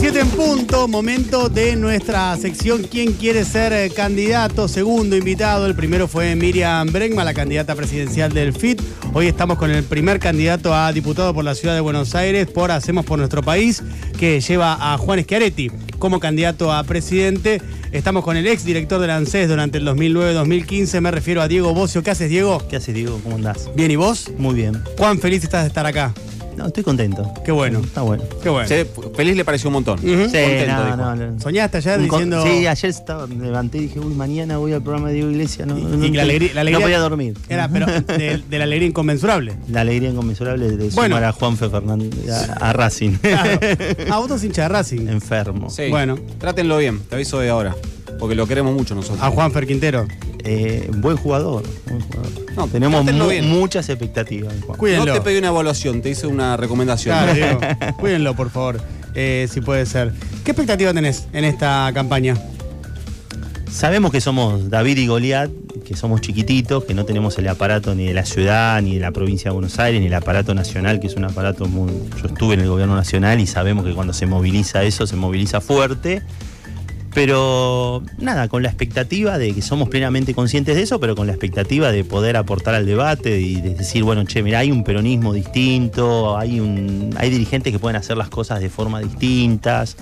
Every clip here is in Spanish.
17 en punto, momento de nuestra sección ¿Quién quiere ser eh, candidato? Segundo invitado, el primero fue Miriam Bregma, la candidata presidencial del FIT. Hoy estamos con el primer candidato a diputado por la ciudad de Buenos Aires por Hacemos por nuestro país, que lleva a Juan Schiaretti como candidato a presidente. Estamos con el ex director del ANSES durante el 2009-2015, me refiero a Diego Bocio. ¿Qué haces, Diego? ¿Qué haces, Diego? ¿Cómo andás? Bien, ¿y vos? Muy bien. Cuán feliz estás de estar acá. No, estoy contento. Qué bueno. Está bueno. Qué bueno. Se- feliz le pareció un montón. Sí, Contento, no, dijo. no, no. ¿Soñaste ayer Un con- diciendo.? Sí, ayer estaba, me levanté y dije, uy, mañana voy al programa de Diego Iglesias. No, Y- no, y no, la alegría- la alegría- no podía dormir. Era, pero de, de la alegría inconmensurable. La alegría inconmensurable de Bueno. sumar a Juanfe Fernández a, a Racing. Claro. Ah, vos sos hincha de Racing. Enfermo. Sí. Bueno. Trátenlo bien, te aviso de ahora. Porque lo queremos mucho nosotros. A Juan Quintero. Eh, buen jugador. buen jugador. No, Tenemos trátenlo mu- bien. muchas expectativas. Juan. Cuídenlo. No te pedí una evaluación, te hice una recomendación. Claro. Cuídenlo, por favor. eh, si puede ser. ¿Qué expectativa tenés en esta campaña? Sabemos que somos David y Goliat, que somos chiquititos, que no tenemos el aparato ni de la ciudad, ni de la provincia de Buenos Aires, ni el aparato nacional, que es un aparato muy... Yo estuve en el gobierno nacional y sabemos que cuando se moviliza eso, se moviliza fuerte. Pero nada, con la expectativa de que somos plenamente conscientes de eso, pero con la expectativa de poder aportar al debate y de decir, bueno, che, mira, hay un peronismo distinto, hay, hay dirigentes que pueden hacer las cosas de forma distintas.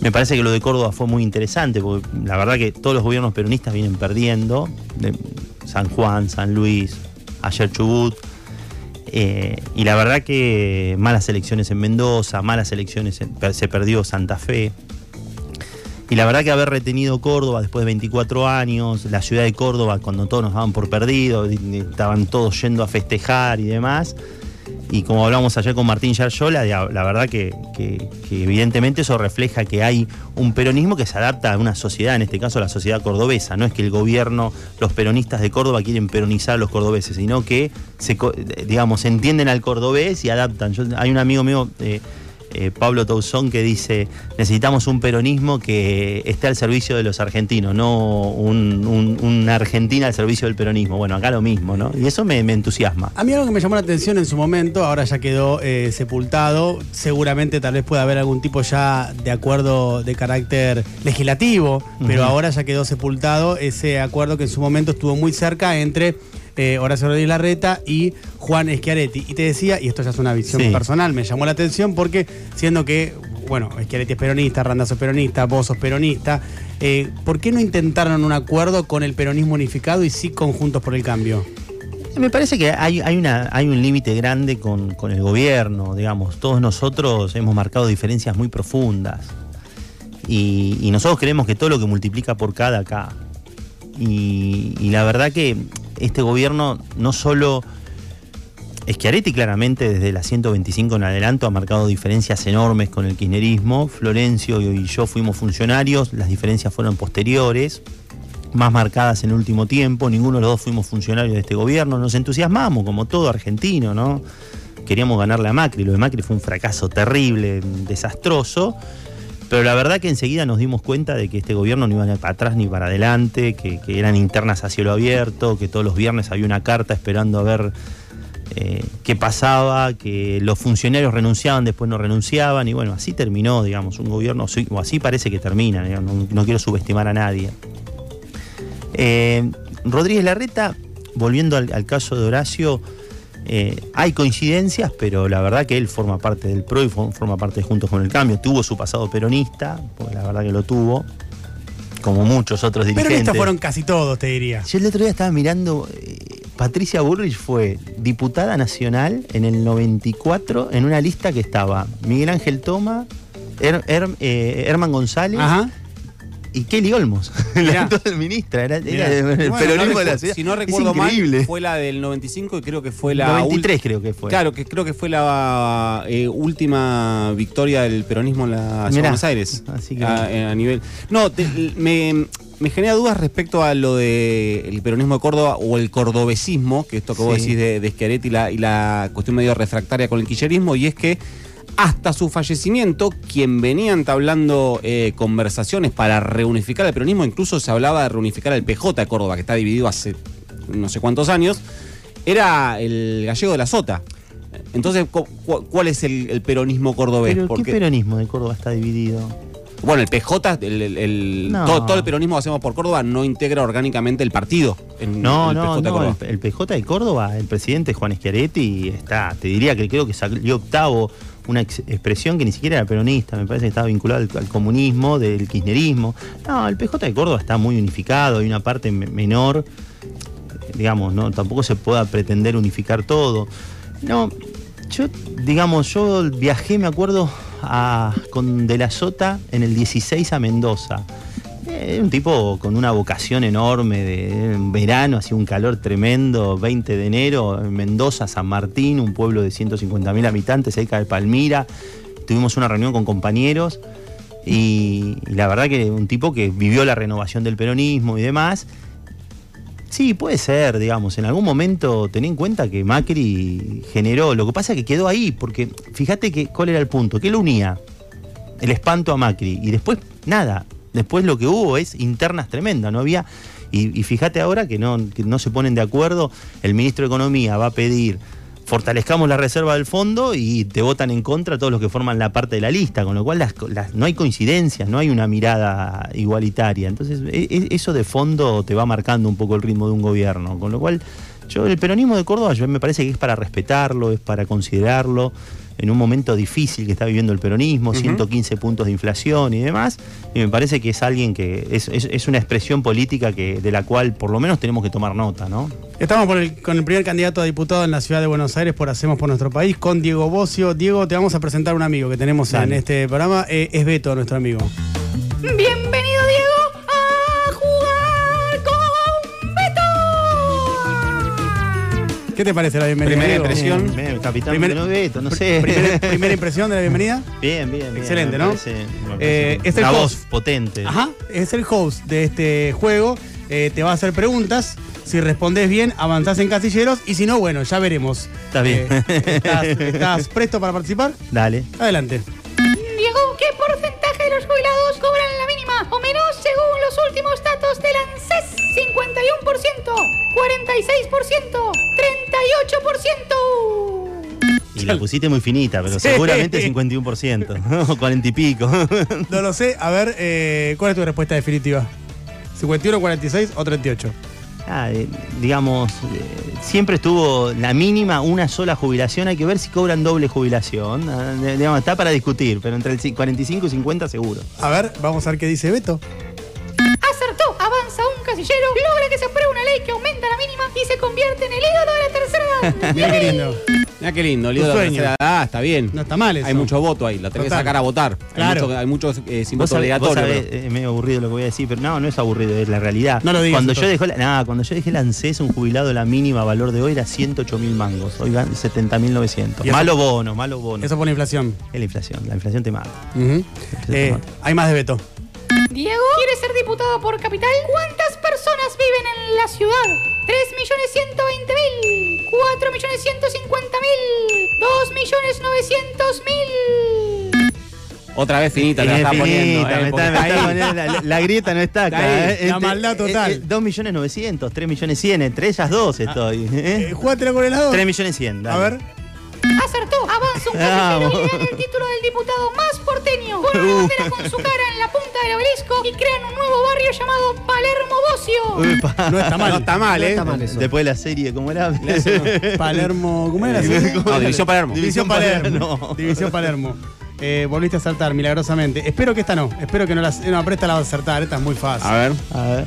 Me parece que lo de Córdoba fue muy interesante, porque la verdad que todos los gobiernos peronistas vienen perdiendo. San Juan, San Luis, ayer Chubut. eh, y la verdad que malas elecciones en Mendoza, malas elecciones, en- se perdió Santa Fe. Y la verdad que haber retenido Córdoba después de 24 años, la ciudad de Córdoba cuando todos nos daban por perdido, estaban todos yendo a festejar y demás. Y como hablamos ayer con Martín Yaryola, la, verdad que, que- evidentemente eso refleja que hay un peronismo que se adapta a una sociedad, en este caso la sociedad cordobesa. No es que el gobierno, los peronistas de Córdoba quieren peronizar a los cordobeses, sino que se, digamos, entienden al cordobés y adaptan. Hay un amigo mío, eh, eh, Pablo Tauzón, que dice, necesitamos un peronismo que esté al servicio de los argentinos, no un- un- una Argentina al servicio del peronismo. Bueno, acá lo mismo, ¿no? Y eso me, me entusiasma. A mí algo que me llamó la atención en su momento, ahora ya quedó eh, sepultado, seguramente tal vez pueda haber algún tipo ya de acuerdo de carácter legislativo, pero ahora ya quedó sepultado ese acuerdo que en su momento estuvo muy cerca entre eh, Horacio Rodríguez Larreta y Juan Schiaretti. Y te decía, y esto ya es una visión Sí. personal, me llamó la atención porque siendo que, bueno, Schiaretti es peronista, Randazzo es peronista, vos sos peronista, eh, ¿por qué no intentaron un acuerdo con el peronismo unificado y sí conjuntos por el cambio? Me parece que hay, hay, una, hay un límite grande con, con el gobierno, digamos. Todos nosotros hemos marcado diferencias muy profundas. Y, y nosotros creemos que todo lo que multiplica por cada acá. Y, y la verdad que este gobierno no solo. Schiaretti claramente desde la 125 en adelanto ha marcado diferencias enormes con el kirchnerismo. Florencio y yo fuimos funcionarios, las diferencias fueron posteriores más marcadas en el último tiempo. Ninguno de los dos fuimos funcionarios de este gobierno. Nos entusiasmamos, como todo argentino, ¿no? Queríamos ganarle a Macri. Lo de Macri fue un fracaso terrible, desastroso. Pero la verdad que enseguida nos dimos cuenta de que este gobierno no iba para atrás ni para adelante, que, eran internas a cielo abierto, que todos los viernes había una carta esperando a ver eh, qué pasaba, que los funcionarios renunciaban, después no renunciaban, y bueno, así terminó, digamos, un gobierno, o así parece que termina, no, no quiero subestimar a nadie. Eh, Rodríguez Larreta, volviendo al caso de Horacio, eh, hay coincidencias, pero la verdad que él forma parte del PRO y for- forma parte de Juntos con el Cambio. Tuvo su pasado peronista, porque la verdad que lo tuvo, como muchos otros dirigentes. Peronistas fueron casi todos, te diría. Yo el otro día estaba mirando, eh, Patricia Burrich fue diputada nacional en el 94 en una lista que estaba Miguel Ángel Toma, Her- Her- eh, Herman González Ajá. Y Kelly Olmos, la actual ministra. Era, era el Bueno, peronismo no de la ciudad. Si no recuerdo mal, fue la del 95 y creo que fue la 93 ul- creo que fue. Claro, que creo que fue la eh, última victoria del peronismo en la ciudad de Mirá, Buenos Aires. así que- a, eh, a nivel. No, te- me, me genera dudas respecto a lo del peronismo de Córdoba o el cordobesismo, que esto que vos decís de, de Schiaretti y la, y la cuestión medio refractaria con el quillerismo, y es que hasta su fallecimiento, quien venía entablando eh, conversaciones para reunificar el peronismo, incluso se hablaba de reunificar el PJ de Córdoba, que está dividido hace no sé cuántos años, era el gallego de la Sota. Entonces, cu- cu- ¿cuál es el, el peronismo cordobés? Pero ¿qué peronismo de Córdoba está dividido? bueno, el PJ, el, el- el- No. todo, todo el peronismo que hacemos por Córdoba no integra orgánicamente el partido. En No, el no, PJ no. Córdoba. El, el PJ de Córdoba, el presidente Juan Schiaretti está, te diría que creo que salió octavo una ex- expresión que ni siquiera era peronista, me parece que estaba vinculado al, comunismo, del kirchnerismo. No, el PJ de Córdoba está muy unificado, hay una parte me- menor, digamos, no, tampoco se pueda pretender unificar todo. No, yo, digamos, yo viajé, me acuerdo, a- con De la Sota en el 16 a Mendoza. Eh, un tipo con una vocación enorme de en verano, hacía un calor tremendo, 20 de enero, en Mendoza, San Martín, un pueblo de 150.000 habitantes cerca de Palmira. Tuvimos una reunión con compañeros y, y la verdad que un tipo que vivió la renovación del peronismo y demás. Sí, puede ser, digamos, en algún momento ten en cuenta que Macri generó, lo que pasa es que quedó ahí, porque fíjate que cuál era el punto, que lo unía, el espanto a Macri, y después nada, después lo que hubo es internas tremendas, no había, y, fíjate ahora que no, no se ponen de acuerdo, el ministro de Economía va a pedir, fortalezcamos la reserva del fondo y te votan en contra todos los que forman la parte de la lista, con lo cual no hay coincidencias, no hay una mirada igualitaria. Entonces, e- e- eso de fondo te va marcando un poco el ritmo de un gobierno, con lo cual yo el peronismo de Córdoba yo me parece que es para respetarlo, es para considerarlo en un momento difícil que está viviendo el peronismo, 115 puntos de inflación y demás, y me parece que es alguien que es, es- es una expresión política que de la cual por lo menos tenemos que tomar nota, ¿no? Estamos el- con el primer candidato a diputado en la ciudad de Buenos Aires por Hacemos por nuestro país, con Diego Bocio. Diego, te vamos a presentar un amigo que tenemos en este programa. Eh, es Beto, nuestro amigo. Bienvenido ¿Qué te parece la bienvenida? Primera impresión. Bien, bien, capitán Primer- Beto, no sé. Primera, primera impresión de la bienvenida. Bien, bien, bien. Excelente, ¿no? parece- Eh, es el una host. voz potente. Ajá, es el host de este juego. Eh, te va a hacer preguntas. Si respondes bien, avanzás en casilleros. Y si no, bueno, ya veremos. Está bien. Eh, ¿estás, estás presto para participar? Dale. Adelante. Diego, ¿qué porcentaje de los jubilados cobran o menos según los últimos datos del ANSES? 51%, 46%, 38%. Y la pusiste muy finita, pero Sí. seguramente 51%. o 40 y pico. No lo sé. A ver, eh, ¿cuál es tu respuesta definitiva? ¿51, 46 o 38? Ah, eh, digamos, eh, siempre estuvo la mínima, una sola jubilación. Hay que ver si cobran doble jubilación. Ah, digamos, está para discutir, pero entre el ci- 45 y 50 seguro. A ver, vamos a ver qué dice Beto. Acertó, avanza un casillero, logra que se apruebe una ley que aumenta la mínima y se convierte en el ídolo de la tercera edad. Mira qué lindo. Mira qué lindo, lindo la tercera edad, está bien. No está mal eso. Hay mucho voto ahí, lo tenés que sacar a votar. Claro. Hay, mucho- muchos eh, sin voto sabés, pero- es medio aburrido lo que voy a decir, pero no, no es aburrido, es la realidad. No lo digas, Cuando yo, dejé la, nah, cuando yo dejé el ANSES, un jubilado, la mínima valor de hoy era 108 mil mangos. Hoy van 70 mil 900. Y eso- Malo bono, malo bono. Eso por la inflación. Es la inflación, la inflación te mata. Eh, hay más de Beto. Diego, ¿quieres ser diputado por capital? ¿Cuántas personas viven en la ciudad? 3.120.000, 4.150.000, 2.900.000. Otra vez finita, te la Es está poniendo. finita, eh, me porque está- me está ahí. poniendo- la, la grieta no está acá. Está ahí, eh. la Entre- maldad total. eh, eh, 2 millones 900, 3 millones 100, entre ellas dos estoy. Eh, ¿eh? jugátela con el lado. 3 millones 100. A ver. Acertó, avanza un casillero Vamos. y le dan el título del diputado más porteño. Con una bandera con su cara en la punta del obelisco y crean un nuevo barrio llamado Palermo Bocio. Upa. No está mal. No está mal, No ¿eh? está mal eso. Después de la serie, ¿cómo era? Palermo. ¿Cómo era? la serie? No, División Palermo. División Palermo. División Palermo. Eh, volviste a saltar milagrosamente. Espero que esta no. Espero que no la. No, pero esta la vas a acertar. Esta es muy fácil. A ver. A ver.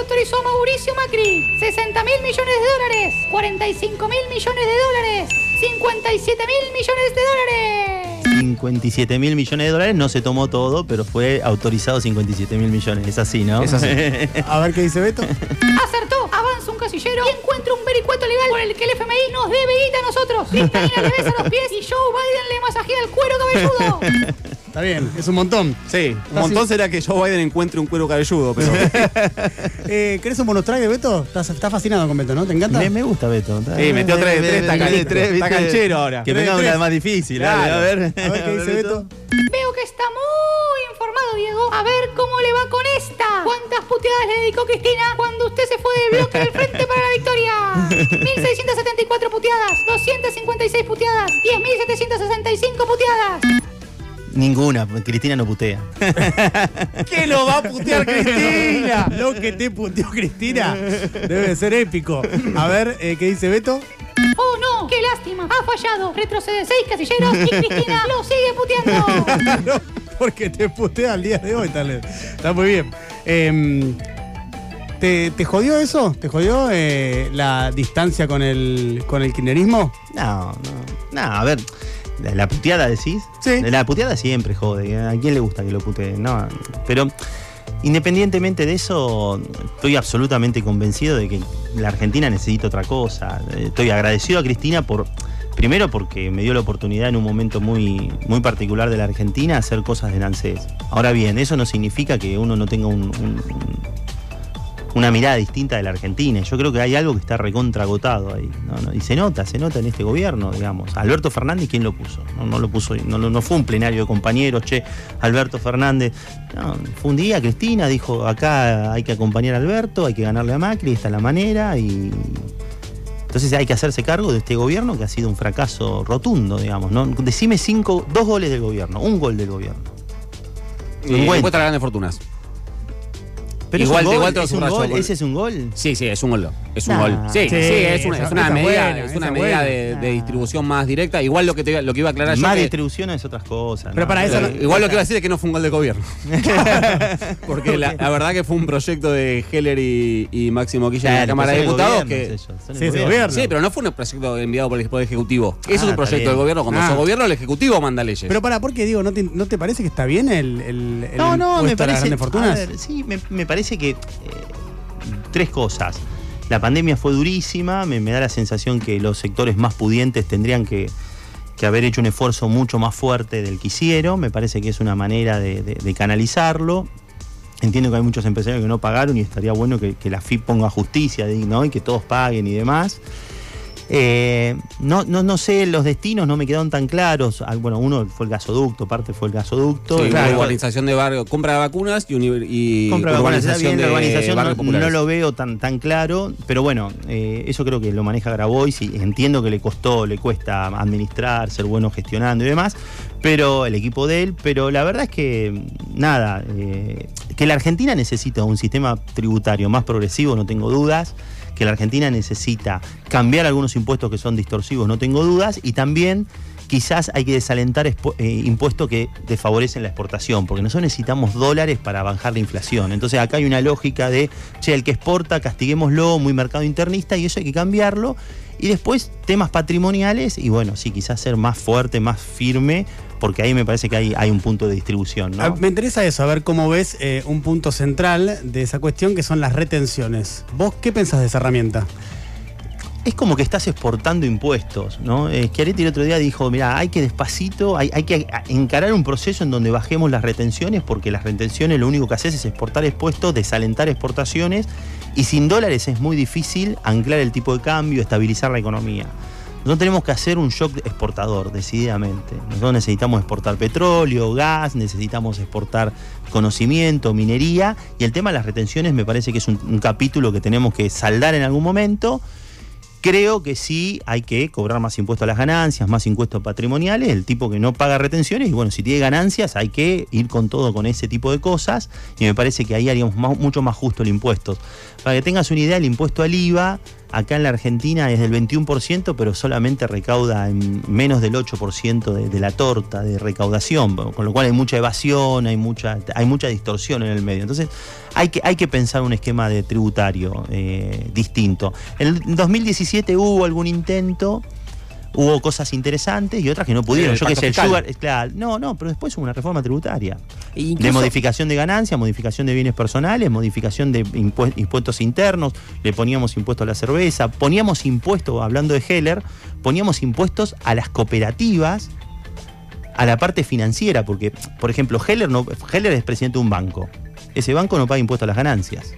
Autorizó a Mauricio Macri? 60 mil millones de dólares, 45 mil millones de dólares, 57 mil millones de dólares. 57 mil millones de dólares, no se tomó todo, pero fue autorizado 57 mil millones. Es así, ¿no? Es así. A ver qué dice Beto. Acertó, avanza un casillero y encuentra un vericueto legal por el que el FMI nos debe guita a nosotros. Cristalina le besa los pies y Joe Biden le masajea el cuero cabelludo. Está bien, es un montón. Sí, un montón será que Joe Biden encuentre un cuero cabelludo, pero. Eh, ¿Querés un de Beto? Estás, estás fascinado con Beto, ¿no? ¿Te encanta? Me, me gusta Beto. Sí, metió tres- tres tacanitos. Está canchero ahora. Que venga una más difícil. dale, Claro. a ver. A ver qué dice Beto. Veo que está muy informado Diego. A ver cómo le va con esta. ¿Cuántas puteadas le dedicó Cristina cuando usted se fue del bloque del frente para la victoria? 1674 puteadas, 256 puteadas, 10.765 puteadas. Ninguna, Cristina no putea. ¿Qué lo va a putear Cristina? Lo que te puteó Cristina debe ser épico. A ver, eh, ¿qué dice Beto? Oh no, qué lástima. Ha fallado. Retrocede seis casilleros y Cristina lo sigue puteando. No, porque te putea al día de hoy, tal vez. Está muy bien. Em, ¿te, te jodió eso? ¿Te jodió eh, la distancia con el, con el kirchnerismo? No, no. No, a ver. La, la puteada decís. Sí. La puteada siempre jode. ¿A quién le gusta que lo puteen? No. Pero independientemente de eso, estoy absolutamente convencido de que la Argentina necesita otra cosa. Eh, Estoy agradecido a Cristina por. Primero porque me dio la oportunidad en un momento muy, muy particular de la Argentina hacer cosas de Nancés. Ahora bien, eso no significa que uno no tenga un- una mirada distinta de la Argentina. Yo creo que hay algo que está recontragotado ahí. ¿no? ¿no? Y se nota, se nota en este gobierno, digamos. Alberto Fernández, ¿quién lo puso? No, no lo puso, no, no- fue un plenario de compañeros, che, Alberto Fernández. No, fue un día, Cristina dijo, acá hay que acompañar a Alberto, hay que ganarle a Macri, esta es la manera, y. Entonces hay que hacerse cargo de este gobierno que ha sido un fracaso rotundo, digamos. ¿no? Decime cinco, dos goles del gobierno, un gol del gobierno. Y Encuentra. encuentra grandes fortunas. Pero Igual- un gol, igual te es un gol, ese es un gol. Sí, sí, es un gol. Es un Nah. gol. Sí, Sí, sí, es una, esa- es una esa medida, buena, es una medida de, de distribución más directa. Igual lo que, te, lo que iba a aclarar yo. Más que- distribución es otras cosas. Pero ¿no? para eso Pero no- igual lo que iba a decir es que no fue un gol de gobierno. Porque la, la verdad que fue un proyecto de Heller y, y Máximo Quilla en la Cámara de Diputados que. Sí, pero no fue un proyecto enviado por el Poder Ejecutivo. Eso Ah, es un está proyecto del gobierno. Cuando Ah. sos gobierno, el Ejecutivo manda leyes. Pero para, ¿por qué digo? ¿No te, no te parece que está bien el, No, no, me parece. sí, me, me parece que. eh, tres cosas. La pandemia fue durísima, me, da la sensación que los sectores más pudientes tendrían que, que haber hecho un esfuerzo mucho más fuerte del que hicieron. Me parece que es una manera de, de- de canalizarlo. Entiendo que hay muchos empresarios que no pagaron y estaría bueno que, que la FIP ponga justicia ¿no? y que todos paguen y demás. Eh, no, no, no sé, los destinos no me quedaron tan claros. Ah, Bueno, uno fue el gasoducto, parte fue el gasoducto. Sí, claro, urbanización de barrio, compra de vacunas y, y compra de vacunas, está bien, la de urbanización no lo veo tan, tan claro, pero bueno, eh, eso creo que lo maneja Grabois y entiendo que le costó, le cuesta administrar, ser bueno gestionando y demás, pero el equipo de él, pero la verdad es que nada, eh, que la Argentina necesita un sistema tributario más progresivo, no tengo dudas, que la Argentina necesita cambiar algunos impuestos que son distorsivos, no tengo dudas, y también quizás hay que desalentar eh, impuestos que desfavorecen la exportación, porque nosotros necesitamos dólares para bajar la inflación. Entonces acá hay una lógica de, che, el que exporta, castiguémoslo, muy mercado internista, y eso hay que cambiarlo. Y después temas patrimoniales, y bueno, sí, quizás ser más fuerte, más firme, porque ahí me parece que hay, hay un punto de distribución, ¿no? Ah, Me interesa eso, a ver cómo ves eh, un punto central de esa cuestión que son las retenciones. ¿Vos qué pensás de esa herramienta? es como que estás exportando impuestos, ¿no? Eh, Schiaretti el otro día dijo, mira, hay que despacito, hay, hay que encarar un proceso en donde bajemos las retenciones, porque las retenciones lo único que haces es exportar expuestos, desalentar exportaciones, y sin dólares es muy difícil anclar el tipo de cambio, estabilizar la economía. Nosotros tenemos que hacer un shock exportador, decididamente. Nosotros necesitamos exportar petróleo, gas, necesitamos exportar conocimiento, minería, y el tema de las retenciones me parece que es un, capítulo que tenemos que saldar en algún momento. Creo que sí hay que cobrar más impuestos a las ganancias, más impuestos patrimoniales, el tipo que no paga retenciones, y bueno, si tiene ganancias hay que ir con todo con ese tipo de cosas, y me parece que ahí haríamos mucho más justo el impuesto. Para que tengas una idea, el impuesto al IVA acá en la Argentina es del 21%, pero solamente recauda en menos del 8% de, de la torta de recaudación, con lo cual hay mucha evasión, hay mucha, hay mucha distorsión en el medio. Entonces hay que, hay que pensar un esquema de tributario eh, distinto. En el 2017 hubo algún intento. Hubo cosas interesantes y otras que no pudieron. Yo qué pacto sé, el sugar, es claro, no, no, pero después hubo una reforma tributaria E de modificación de ganancias, modificación de bienes personales, modificación de impue- impuestos internos, le poníamos impuesto a la cerveza, poníamos impuestos, hablando de Heller, poníamos impuestos a las cooperativas, a la parte financiera, porque, por ejemplo, Heller, no, Heller es presidente de un banco. Ese banco no paga impuestos a las ganancias.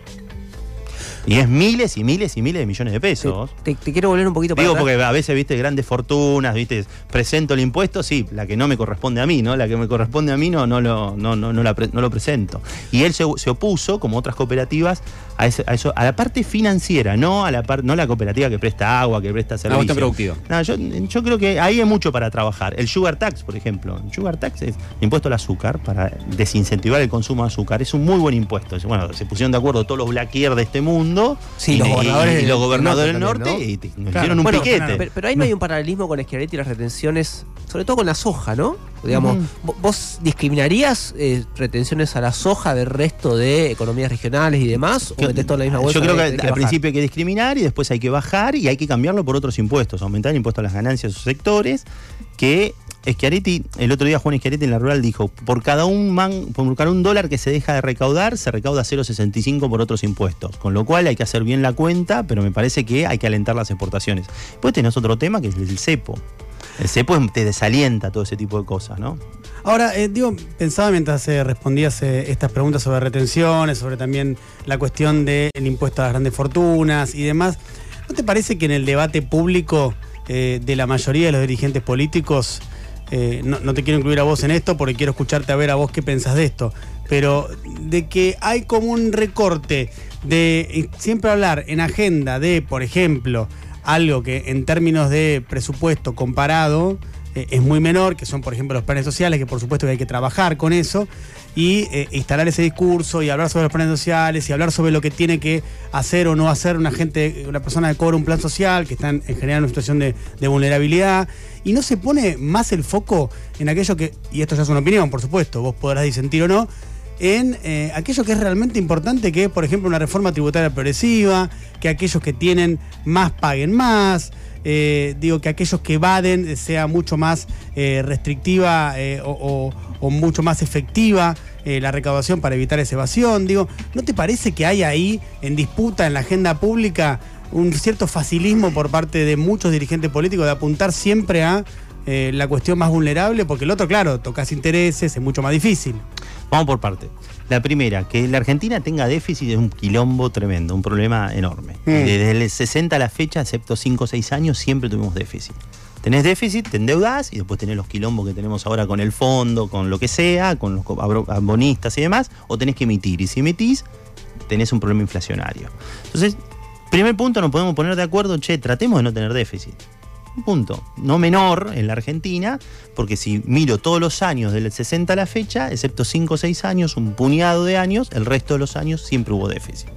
Y es miles y miles y miles de millones de pesos. Te, te quiero volver un poquito para Digo atrás. porque a veces, viste, grandes fortunas, viste, presento el impuesto, sí, la que no me corresponde a mí, ¿no? La que me corresponde a mí no, no, lo, no, no, no, la pre- no lo presento. Y él se, se opuso, como otras cooperativas, a, ese- a eso, a la parte financiera, no a la parte, no la cooperativa que presta agua, que presta cuestión servicios. productiva. No, yo, yo creo que ahí hay mucho para trabajar. El sugar tax, por ejemplo. El sugar tax es impuesto al azúcar para desincentivar el consumo de azúcar. Es un muy buen impuesto. Bueno, se pusieron de acuerdo todos los blackier de este mundo. Sí, y, los y- gobernadores y del- los gobernadores del norte norte, también, ¿no? y Claro. hicieron un Bueno, piquete. Pero, pero ahí no hay un paralelismo con Schiaretti y las retenciones, sobre todo con la soja, ¿no? Digamos, vo- ¿vos discriminarías eh, retenciones a la soja del resto de economías regionales y demás? ¿O Yo- metés todo en la misma bolsa? Yo creo que hay al, al bajar? principio hay que discriminar y después hay que bajar y hay que cambiarlo por otros impuestos, aumentar el impuesto a las ganancias de esos sectores, que Schiaretti, el otro día Juan Schiaretti en la rural dijo, por cada un man, por cada un dólar que se deja de recaudar, se recauda 0,65 por otros impuestos. Con lo cual hay que hacer bien la cuenta, pero me parece que hay que alentar las exportaciones. Después tenés otro tema que es el cepo. El cepo te desalienta todo ese tipo de cosas, ¿no? Ahora, eh, digo, pensaba mientras eh, respondías eh, estas preguntas sobre retenciones, sobre también la cuestión del impuesto a las grandes fortunas y demás, ¿no te parece que en el debate público eh, de la mayoría de los dirigentes políticos, eh, no, te quiero incluir a vos en esto porque quiero escucharte a ver a vos qué pensás de esto, pero de que hay como un recorte de eh, siempre hablar en agenda de, por ejemplo, algo que en términos de presupuesto comparado eh, es muy menor, que son por ejemplo los planes sociales, que por supuesto que hay que trabajar con eso, y eh, instalar ese discurso y hablar sobre los planes sociales y hablar sobre lo que tiene que hacer o no hacer una gente, una persona que cobra un plan social, que está en, en general en una situación de, de vulnerabilidad, y no se pone más el foco en aquello que, y esto ya es una opinión, por supuesto, vos podrás disentir o no, en eh, aquello que es realmente importante, que es, por ejemplo, una reforma tributaria progresiva, que aquellos que tienen más paguen más, eh, digo, que aquellos que evaden sea mucho más eh, restrictiva eh, o, o- mucho más efectiva la recaudación para evitar esa evasión. Digo, ¿no te parece que hay ahí en disputa en la agenda pública un cierto facilismo por parte de muchos dirigentes políticos de apuntar siempre a la cuestión más vulnerable? Porque el otro, claro, tocas intereses, es mucho más difícil. Vamos por parte. La primera, que la Argentina tenga déficit es un quilombo tremendo, un problema enorme. Mm. Desde el 60 a la fecha, excepto 5 o 6 años, siempre tuvimos déficit. Tenés déficit, te endeudás y después tenés los quilombos que tenemos ahora con el fondo, con lo que sea, con los abonistas y demás, o tenés que emitir. Y si emitís, tenés un problema inflacionario. Entonces, primer punto, nos podemos poner de acuerdo, che, tratemos de no tener déficit. Un punto, no menor en la Argentina, porque si miro todos los años del 60 a la fecha, excepto 5 o 6 años, un puñado de años, el resto de los años siempre hubo déficit.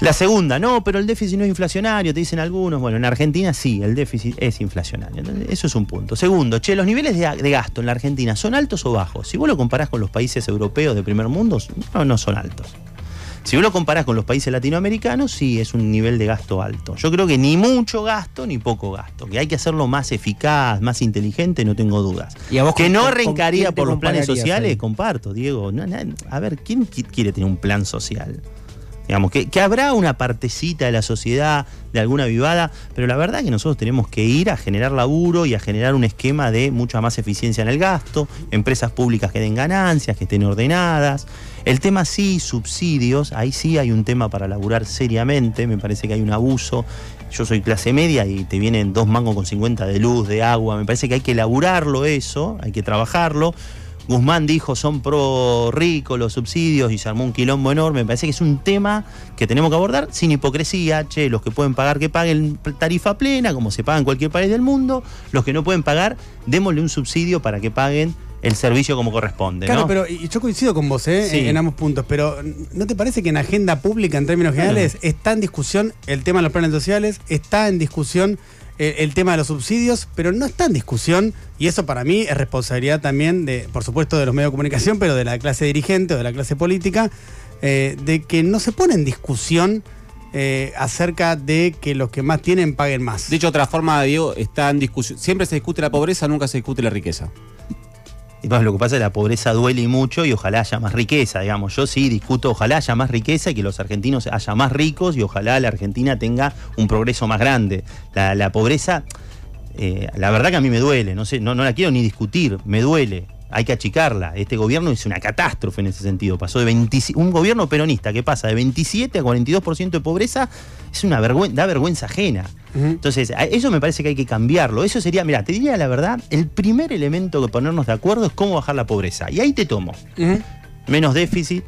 La segunda, no, pero el déficit no es inflacionario, te dicen algunos. Bueno, en Argentina sí, el déficit es inflacionario. Eso es un punto. Segundo, che, los niveles de, de gasto en la Argentina son altos o bajos. Si vos lo comparás con los países europeos de primer mundo, no, no son altos. Si vos lo comparás con los países latinoamericanos, sí es un nivel de gasto alto. Yo creo que ni mucho gasto ni poco gasto. Que hay que hacerlo más eficaz, más inteligente, no tengo dudas. ¿Y a vos que con- no te por los planes sociales, ahí? comparto, Diego. No, a ver, ¿quién qui- quiere tener un plan social? Digamos, que, que habrá una partecita de la sociedad, de alguna vivada, pero la verdad es que nosotros tenemos que ir a generar laburo y a generar un esquema de mucha más eficiencia en el gasto, empresas públicas que den ganancias, que estén ordenadas. El tema sí, subsidios, ahí sí hay un tema para laburar seriamente, me parece que hay un abuso. Yo soy clase media y te vienen dos mangos con 50 de luz, de agua, me parece que hay que laburarlo eso, hay que trabajarlo. Guzmán dijo son pro rico los subsidios y se armó un quilombo enorme. Me parece que es un tema que tenemos que abordar sin hipocresía. Che, los que pueden pagar que paguen tarifa plena, como se paga en cualquier país del mundo. Los que no pueden pagar, démosle un subsidio para que paguen el servicio como corresponde. Claro, ¿no? pero y yo coincido con vos ¿eh? Sí. en ambos puntos, pero ¿no te parece que en agenda pública, en términos generales, está en discusión el tema de los planes sociales, está en discusión eh, el tema de los subsidios, pero no está en discusión, y eso para mí es responsabilidad también, de, por supuesto, de los medios de comunicación, pero de la clase dirigente o de la clase política, eh, de que no se pone en discusión eh, acerca de que los que más tienen paguen más. De otra forma, Diego, está en discusión. Siempre se discute la pobreza, nunca se discute la riqueza. Y lo que pasa es que la pobreza duele y mucho y ojalá haya más riqueza, digamos. Yo sí discuto, ojalá haya más riqueza y que los argentinos haya más ricos y ojalá la Argentina tenga un progreso más grande. La, la pobreza, eh, la verdad que a mí me duele, no sé, no, no la quiero ni discutir, me duele. hay que achicarla. Este gobierno es una catástrofe en ese sentido. Pasó de 25 un gobierno peronista que pasa de 27 a 42% de pobreza, es una vergüenza, da vergüenza ajena. Entonces, a- eso me parece que hay que cambiarlo. Eso sería, mira, te diría la verdad, el primer elemento que ponernos de acuerdo es cómo bajar la pobreza. Y ahí te tomo. Menos déficit,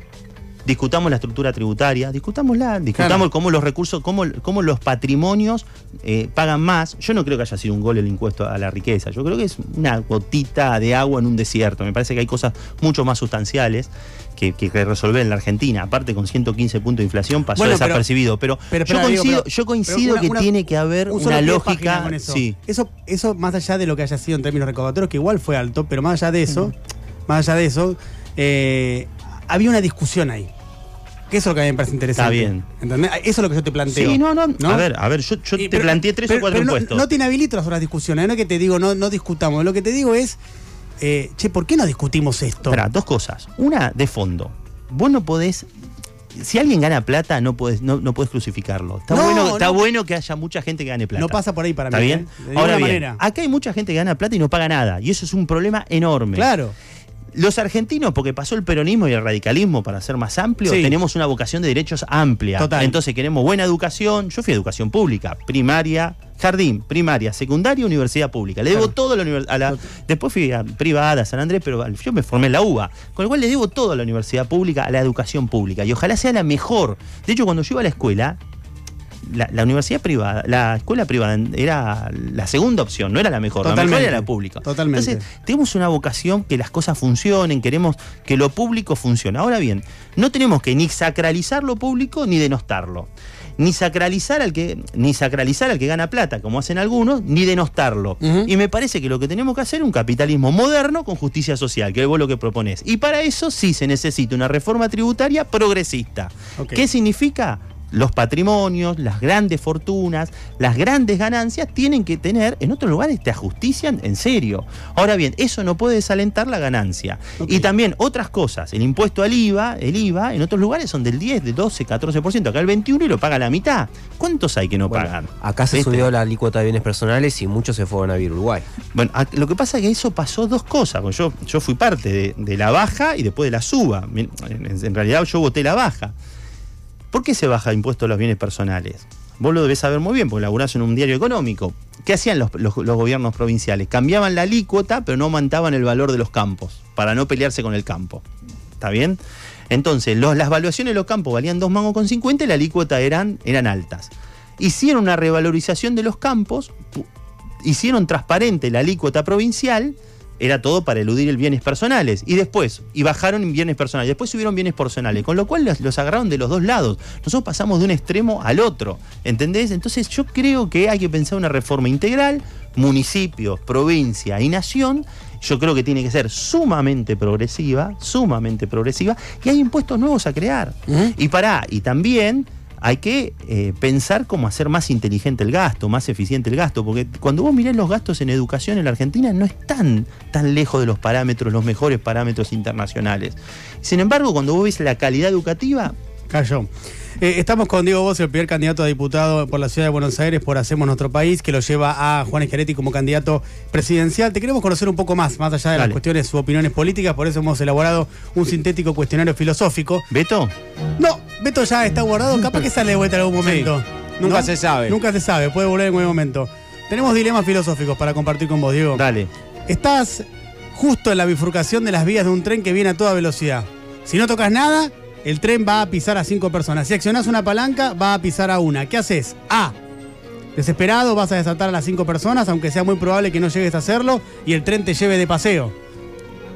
discutamos la estructura tributaria, discutámosla, discutamos Claro. cómo los recursos, cómo, cómo los patrimonios eh, pagan más. Yo no creo que haya sido un gol el impuesto a la riqueza. Yo creo que es una gotita de agua en un desierto. Me parece que hay cosas mucho más sustanciales que, que- resolver en la Argentina. Aparte, con 115 puntos de inflación pasó Bueno, desapercibido. Pero, Pero, yo coincido, pero- yo coincido que una- tiene que haber un una lógica. con eso. Sí. eso. Eso, más allá de lo que haya sido en términos recaudatorios, que igual fue alto, pero más allá de eso, más allá de eso, eh, había una discusión ahí. Que eso es lo que a mí me parece interesante. Está bien. ¿Entendés? Eso es lo que yo te planteo. Sí, no, no, A ver, a ver, yo, yo Y- te pero- planteé tres pero- o cuatro pero no- impuestos. No, te inhabilito las otras discusiones, no es que te digo no, no discutamos. Lo que te digo es, eh, che, ¿por qué no discutimos esto? Espera, dos cosas. Una, de fondo. Vos no podés. Si alguien gana plata, no podés, no, no podés crucificarlo. Está, No, bueno, está no. bueno que haya mucha gente que gane plata. No pasa por ahí para ¿Está mí. bien? ¿eh? De ninguna Ahora bien, manera. acá hay mucha gente que gana plata y no paga nada. Y eso es un problema enorme. Claro. Los argentinos, porque pasó el peronismo y el radicalismo, para ser más amplio, Sí. tenemos una vocación de derechos amplia. Total. Entonces queremos buena educación. Yo fui a educación pública, primaria, jardín, primaria, secundaria, universidad pública. Le debo Claro. todo a la universidad. Después fui a privada, San Andrés, pero yo me formé en la UBA. Con lo cual le debo todo a la universidad pública, a la educación pública. Y ojalá sea la mejor. De hecho, cuando yo iba a la escuela, la, la universidad privada, la escuela privada era la segunda opción, no era la mejor. La mejor era la pública. Totalmente. Entonces, tenemos una vocación que las cosas funcionen, queremos que lo público funcione. Ahora bien, no tenemos que ni sacralizar lo público ni denostarlo. Ni sacralizar al que, ni sacralizar al que gana plata, como hacen algunos, ni denostarlo. Y me parece que lo que tenemos que hacer es un capitalismo moderno con justicia social, que es vos lo que proponés. Y para eso sí se necesita una reforma tributaria progresista. ¿Qué significa? Los patrimonios, las grandes fortunas, las grandes ganancias tienen que tener, en otros lugares te ajustician en serio. Ahora bien, eso no puede desalentar la ganancia. Y también otras cosas, el impuesto al IVA, el IVA, en otros lugares son del 10, del 12, 14%, acá el 21 y lo paga la mitad. ¿Cuántos hay que no Bueno, pagan? acá se ¿Viste? subió la alícuota de bienes personales y muchos se fueron a vivir Uruguay. Bueno, lo que pasa es que eso pasó dos cosas. porque yo, yo fui parte de, de la baja y después de la suba. En realidad yo voté la baja. ¿Por qué se baja impuesto a los bienes personales? Vos lo debés saber muy bien, porque laburás en un diario económico. ¿Qué hacían los, los- gobiernos provinciales? Cambiaban la alícuota, pero no aumentaban el valor de los campos, para no pelearse con el campo. ¿Está bien? Entonces, las valuaciones de los campos valían dos mangos con 50 y la alícuota eran, eran altas. Hicieron una revalorización de los campos, hicieron transparente la alícuota provincial, era todo para eludir el bienes personales. Y después, y bajaron en bienes personales, después subieron bienes personales, con lo cual los, los agarraron de los dos lados. Nosotros pasamos de un extremo al otro, ¿entendés? Entonces yo creo que hay que pensar una reforma integral, municipios, provincia y nación. Yo creo que tiene que ser sumamente progresiva, sumamente progresiva, y hay impuestos nuevos a crear. Y para, y también hay que eh, pensar cómo hacer más inteligente el gasto, más eficiente el gasto, porque cuando vos mirás los gastos en educación en la Argentina no están tan lejos de los parámetros, los mejores parámetros internacionales. Sin embargo, cuando vos ves la calidad educativa, Cayó. Eh, estamos con Diego Bosch, el primer candidato a diputado por la ciudad de Buenos Aires por Hacemos Nuestro País, que lo lleva a Juan Esqueretti como candidato presidencial. Te queremos conocer un poco más, más allá de las cuestiones u opiniones políticas, por eso hemos elaborado un sintético cuestionario filosófico. Beto, No, Beto ya está guardado, capaz que sale de vuelta en algún momento. Nunca se sabe. Nunca se sabe, puede volver en cualquier momento. Tenemos dilemas filosóficos para compartir con vos, Diego. dale. Estás justo en la bifurcación de las vías de un tren que viene a toda velocidad. Si no tocas nada, el tren va a pisar a cinco personas. Si accionás una palanca, va a pisar a una. ¿Qué haces? A. Desesperado, vas a desatar a las cinco personas, aunque sea muy probable que no llegues a hacerlo y el tren te lleve de paseo.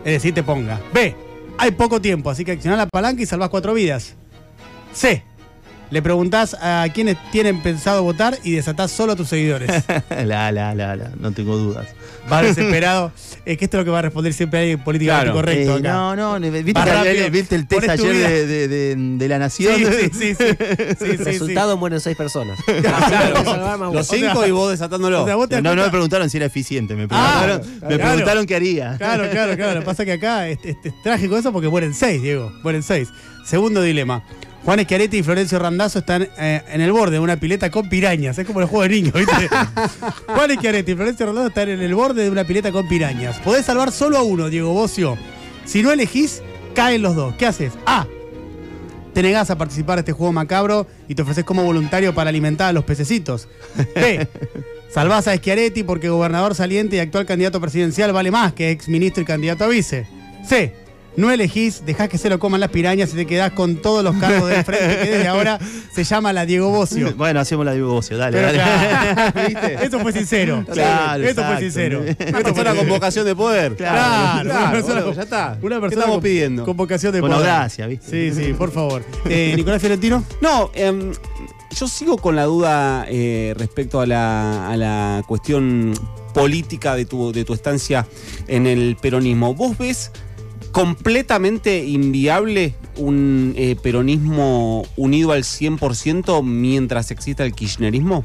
Es decir, te ponga. B. Hay poco tiempo, así que accionás la palanca y salvás cuatro vidas. C. Le preguntás a quienes tienen pensado votar y desatás solo a tus seguidores. la, la, la, la, no tengo dudas. Va desesperado. Es que esto es lo que va a responder siempre alguien políticamente Claro. correcto Eh, acá. no, no, ¿viste, rápido. ¿viste el test ayer de, de- de- de la Nación? Sí, sí, sí, sí. Sí, sí, sí. Resultado mueren seis personas. Claro. Los cinco y vos desatándolo. O sea, vos No, no me preguntaron si era eficiente, me Ah, preguntaron, me claro. preguntaron qué haría. Claro, claro, claro. Lo que pasa es que acá es, es- es trágico eso porque mueren seis, Diego. Mueren seis. Segundo dilema. Juan Schiaretti y Florencio Randazzo están eh, en el borde de una pileta con pirañas. Es como el juego de niños, ¿viste? Juan Schiaretti y Florencio Randazzo están en el borde de una pileta con pirañas. Podés salvar solo a uno, Diego Bocio. Si no elegís, caen los dos. ¿Qué haces? A. Te negás a participar de este juego macabro y te ofreces como voluntario para alimentar a los pececitos. B. Salvás a Schiaretti porque gobernador saliente y actual candidato presidencial vale más que ex ministro y candidato a vice. C. No elegís, dejás que se lo coman las pirañas y te quedás con todos los cargos del frente que desde ahora se llama la Diego Bocio. Bueno, hacemos la divorcio, dale, Pero dale. claro, ¿Viste? Eso fue sincero. Claro, Eso fue sincero. Una persona con vocación de poder. Claro, una Claro, persona boludo, con- ya está. Una ¿Qué persona estamos con, pidiendo? con vocación de Con poder. audacia, ¿viste? Sí, sí, por favor. Eh, Nicolás Fiorentino. No, em, yo sigo con la duda eh, respecto a la, a la cuestión política de tu, de tu estancia en el peronismo. ¿Vos ves completamente inviable un eh, peronismo unido al 100% mientras exista el kirchnerismo?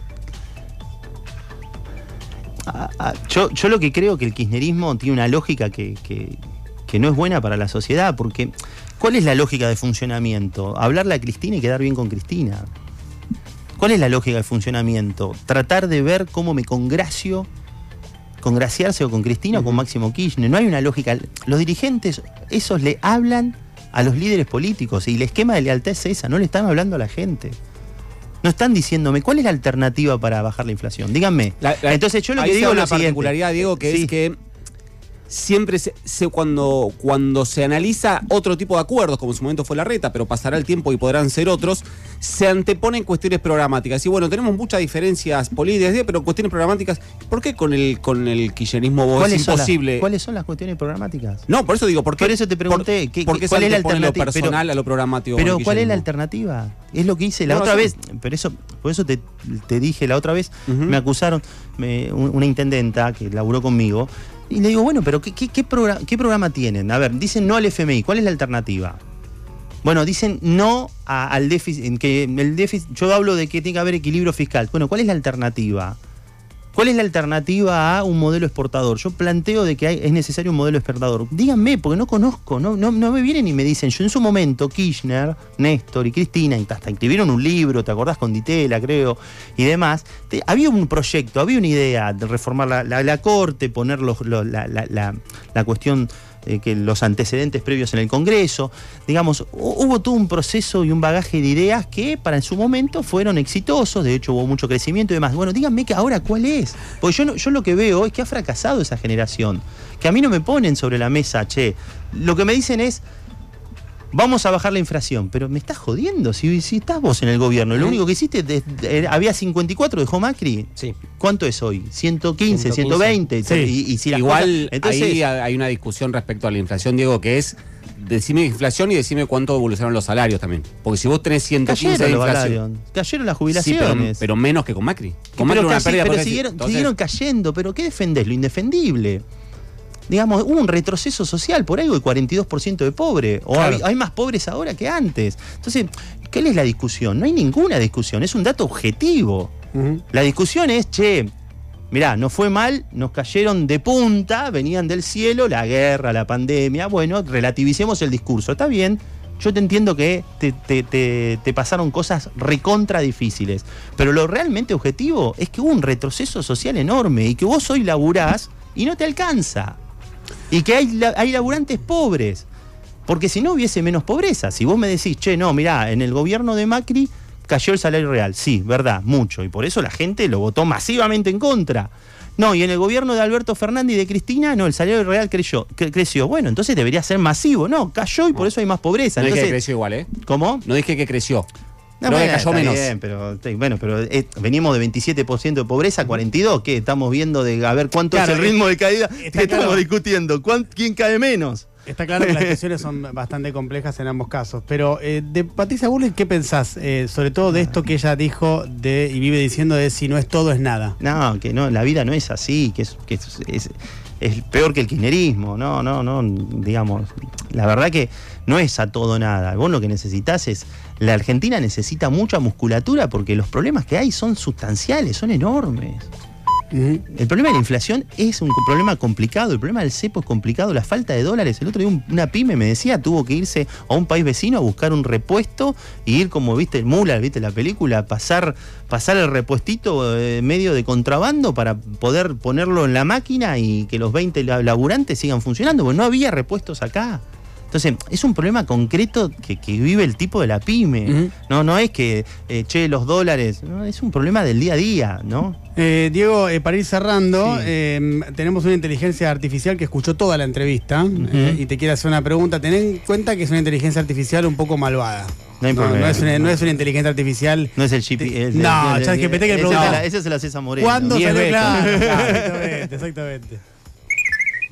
Ah, ah, yo, yo lo que creo que el kirchnerismo tiene una lógica que, que- que no es buena para la sociedad, porque ¿cuál es la lógica de funcionamiento? Hablarle a Cristina y quedar bien con Cristina. ¿Cuál es la lógica de funcionamiento? Tratar de ver cómo me congracio, congraciarse o con Cristina o con Máximo Kirchner. No hay una lógica. Los dirigentes, esos le hablan a los líderes políticos y el esquema de lealtad es esa, no le están hablando a la gente. No están diciéndome cuál es la alternativa para bajar la inflación. Díganme. La- la- Entonces yo lo que digo es una lo siguiente. particularidad, Diego, que Sí. es que siempre se, se- cuando, cuando se analiza otro tipo de acuerdos, como en su momento fue la reta, pero pasará el tiempo y podrán ser otros, se anteponen cuestiones programáticas. Y bueno, tenemos muchas diferencias políticas, pero cuestiones programáticas, ¿por qué con el, con el kirchnerismo vos es ¿Cuáles son, las, imposible? ¿Cuáles son las cuestiones programáticas? No, por eso digo, ¿por qué? Por eso te pregunté, por- ¿qué- ¿por qué cuál se es la antepone lo alternativa? personal Pero- a lo programático? Pero ¿cuál es la alternativa? Es lo que hice la No, otra no vez, pero eso, por eso te, te dije la otra vez, me acusaron, me- una intendenta que laburó conmigo, y le digo, bueno, pero ¿qué, qué, qué progra- qué programa tienen? A ver, dicen no al FMI, ¿cuál es la alternativa? Bueno, dicen no al déficit, que el déficit, yo hablo de que tiene que haber equilibrio fiscal. Bueno, ¿cuál es la alternativa? ¿Cuál es la alternativa a un modelo exportador? Yo planteo de que es necesario un modelo exportador. Díganme, porque no conozco, no, me vienen y me dicen. Yo en su momento, Kirchner, Néstor y Cristina, y hasta escribieron un libro, ¿te acordás? Con Ditela, creo, y demás. Había un proyecto, había una idea de reformar la, corte, poner la cuestión eh, que los antecedentes previos en el Congreso. Digamos, hu- hubo todo un proceso y un bagaje de ideas que para en su momento fueron exitosos, de hecho hubo mucho crecimiento y demás. Bueno, díganme que ahora cuál es. Porque yo, yo lo que veo es que ha fracasado esa generación. Que a mí no me ponen sobre la mesa, che. Lo que me dicen es, vamos a bajar la inflación. Pero me estás jodiendo, si, si estás vos en el gobierno. Lo único que hiciste, de- de- había 54, dejó Macri. Sí. ¿Cuánto es hoy? 115, 115. 120. Sí. Y, y si las Igual cosas- entonces, ahí hay una discusión respecto a la inflación, Diego, que es decime inflación y decime cuánto evolucionaron los salarios también. Porque si vos tenés 115 de Cayeron los inflación. salarios, cayeron las Sí, pero, jubilaciones. pero menos que con Macri. Con pero Macri una casi- pérdida pero siguieron, entonces, siguieron cayendo, pero ¿qué defendés? Lo indefendible. Digamos, hubo un retroceso social, por algo de 42% de pobre. O Claro. hay, hay más pobres ahora que antes. Entonces, ¿qué es la discusión? No hay ninguna discusión, es un dato objetivo. La discusión es, che, mirá, nos fue mal, nos cayeron de punta, venían del cielo, la guerra, la pandemia, bueno, relativicemos el discurso, está bien. Yo te entiendo que te, te- te- te pasaron cosas recontra difíciles, pero lo realmente objetivo es que hubo un retroceso social enorme y que vos hoy laburás y no te alcanza. Y que hay, hay laburantes pobres. Porque si no hubiese menos pobreza, si vos me decís, che, no, mirá, en el gobierno de Macri cayó el salario real. Sí, verdad, mucho. Y por eso la gente lo votó masivamente en contra. No, y en el gobierno de Alberto Fernández y de Cristina, no, el salario real creció. cre- creció. Bueno, entonces debería ser masivo. No, cayó y por eso hay más pobreza. No dije que creció igual, ¿eh? ¿Cómo? No dije que creció. No, bueno, cayó menos. bien, pero, bueno, pero eh, venimos de 27% de pobreza a 42. ¿Qué? Estamos viendo de a ver cuánto Claro, es el ritmo de caída. que estamos discutiendo. ¿Cuán- ¿Quién cae menos? Está claro que las discusiones son bastante complejas en ambos casos. Pero eh, de Patricia Bullrich, ¿qué pensás? Eh, sobre todo de esto que ella dijo de y vive diciendo de si no es todo es nada. No, que no, la vida no es así, que es, que es, es- es peor que el kirchnerismo, no, no, no, digamos, la verdad que no es a todo nada. Vos lo que necesitas es, la Argentina necesita mucha musculatura porque los problemas que hay son sustanciales, son enormes. El problema de la inflación es un problema complicado, el problema del cepo es complicado, la falta de dólares. El otro día un- una pyme me decía, tuvo que irse a un país vecino a buscar un repuesto y ir como, viste, el mula, viste la película, pasar, pasar el repuestito eh, medio de contrabando para poder ponerlo en la máquina y que los 20 la- laburantes sigan funcionando, porque no había repuestos acá. Entonces, es un problema concreto que, que vive el tipo de la pyme. No, no es que, eh, che, los dólares, no, es un problema del día a día, ¿no? Eh, Diego, eh, para ir cerrando, Sí. eh, tenemos una inteligencia artificial que escuchó toda la entrevista y te quiere hacer una pregunta. Ten en cuenta que es una inteligencia artificial un poco malvada. No hay problema. es una, no es una inteligencia artificial. No es el es- no, ChatGPT que le ese pregunta- se la- Ese se lo haces a Moreno. ¿Cuándo salió? veces. Claro, claro, exactamente, exactamente.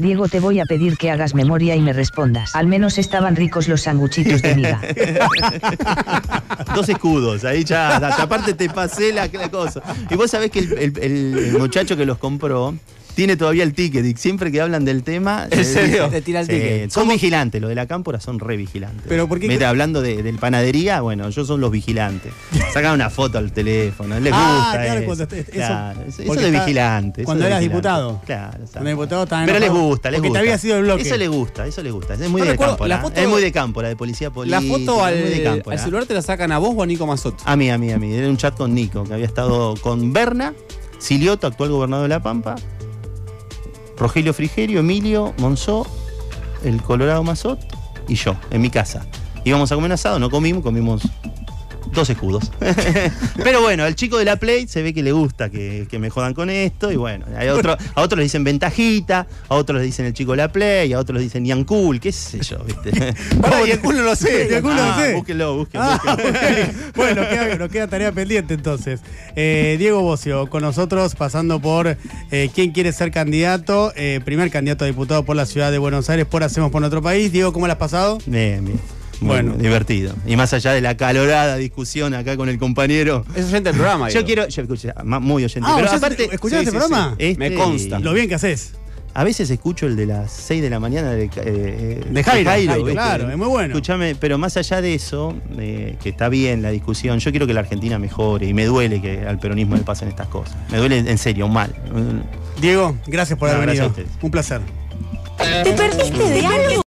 Diego, te voy a pedir que hagas memoria y me respondas. Al menos estaban ricos los sanguchitos de miga. Dos escudos, ahí ya, aparte te pasé la, cosa. Y vos sabés que el muchacho que los compró tiene todavía el ticket y siempre que hablan del tema. ¿En serio? Te tira el Sí, ticket. Son vigilantes, los de la cámpora son re vigilantes. Pero ¿por qué- Mira, hablando de, del panadería, bueno, yo son los vigilantes. Sacan una foto al teléfono, les Ah, gusta. claro, eso. cuando eso- Claro, eso, porque de está- vigilante. eso cuando de eras vigilante. diputado. Claro, exacto. Cuando diputado estaba Pero les gusta, les porque te gusta. había sido el bloque. Eso les gusta, eso les gusta. Es muy No de recuerdo, cámpora. la foto- Es muy de cámpora, de policía La política. foto al, de cámpora. al celular te la sacan a vos o a Nico Mazot. A mí, a mí, a mí. Era un chat con Nico, que había estado con Berna, Silioto, actual gobernador de La Pampa, Rogelio Frigerio, Emilio Monzó, el Colorado Mazot y yo, en mi casa. Íbamos a comer asado, no comimos, comimos dos escudos. Pero bueno, al chico de la Play se ve que le gusta que, que me jodan con esto. Y bueno, hay otro, a otros le dicen ventajita, a otros le dicen el chico de la Play, a otros le dicen Ian Cool, qué sé yo, ¿viste? El culo lo sé. Y el culo lo Ah, sé. Búsquenlo, búsquenlo. Ah. Bueno, nos queda, nos queda tarea pendiente entonces. Eh, Diego Bocio, con nosotros pasando por eh, quién quiere ser candidato, eh, primer candidato a diputado por la ciudad de Buenos Aires, por Hacemos por Nuestro País. Diego, ¿cómo lo has pasado? Bien, bien. Muy Bueno. divertido. Y más allá de la calorada discusión acá con el compañero. Es oyente del programa. Yo quiero, yo escuché, muy oyente, Ah, pero ¿ya aparte ¿escuchaste sí, este sí, programa? sí. Me consta. Lo bien que haces. A veces escucho el de las 6 de la mañana de, eh, De Jairo, Jairo, ¿viste? claro, es muy bueno. Escúchame, pero más allá de eso, eh, que está bien la discusión, yo quiero que la Argentina mejore y me duele que al peronismo le pasen estas cosas. Me duele en serio, mal. Diego, gracias por No, haber gracias venido. Un placer. ¿Te perdiste de algo?